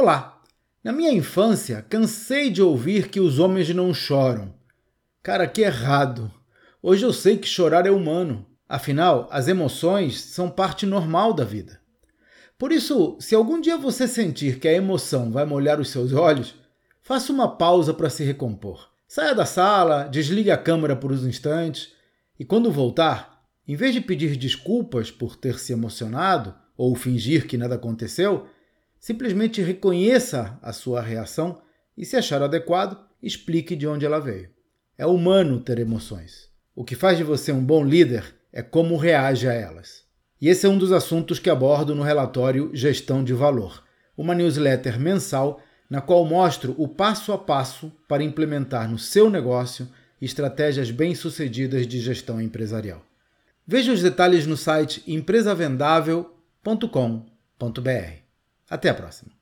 Olá! Na minha infância, cansei de ouvir que os homens não choram. Cara, que errado! Hoje eu sei que chorar é humano. Afinal, as emoções são parte normal da vida. Por isso, se algum dia você sentir que a emoção vai molhar os seus olhos, faça uma pausa para se recompor. Saia da sala, desligue a câmera por uns instantes e, quando voltar, em vez de pedir desculpas por ter se emocionado ou fingir que nada aconteceu, simplesmente reconheça a sua reação e, se achar adequado, explique de onde ela veio. É humano ter emoções. O que faz de você um bom líder é como reage a elas. E esse é um dos assuntos que abordo no relatório Gestão de Valor, uma newsletter mensal na qual mostro o passo a passo para implementar no seu negócio estratégias bem-sucedidas de gestão empresarial. Veja os detalhes no site empresavendável.com.br. Até a próxima!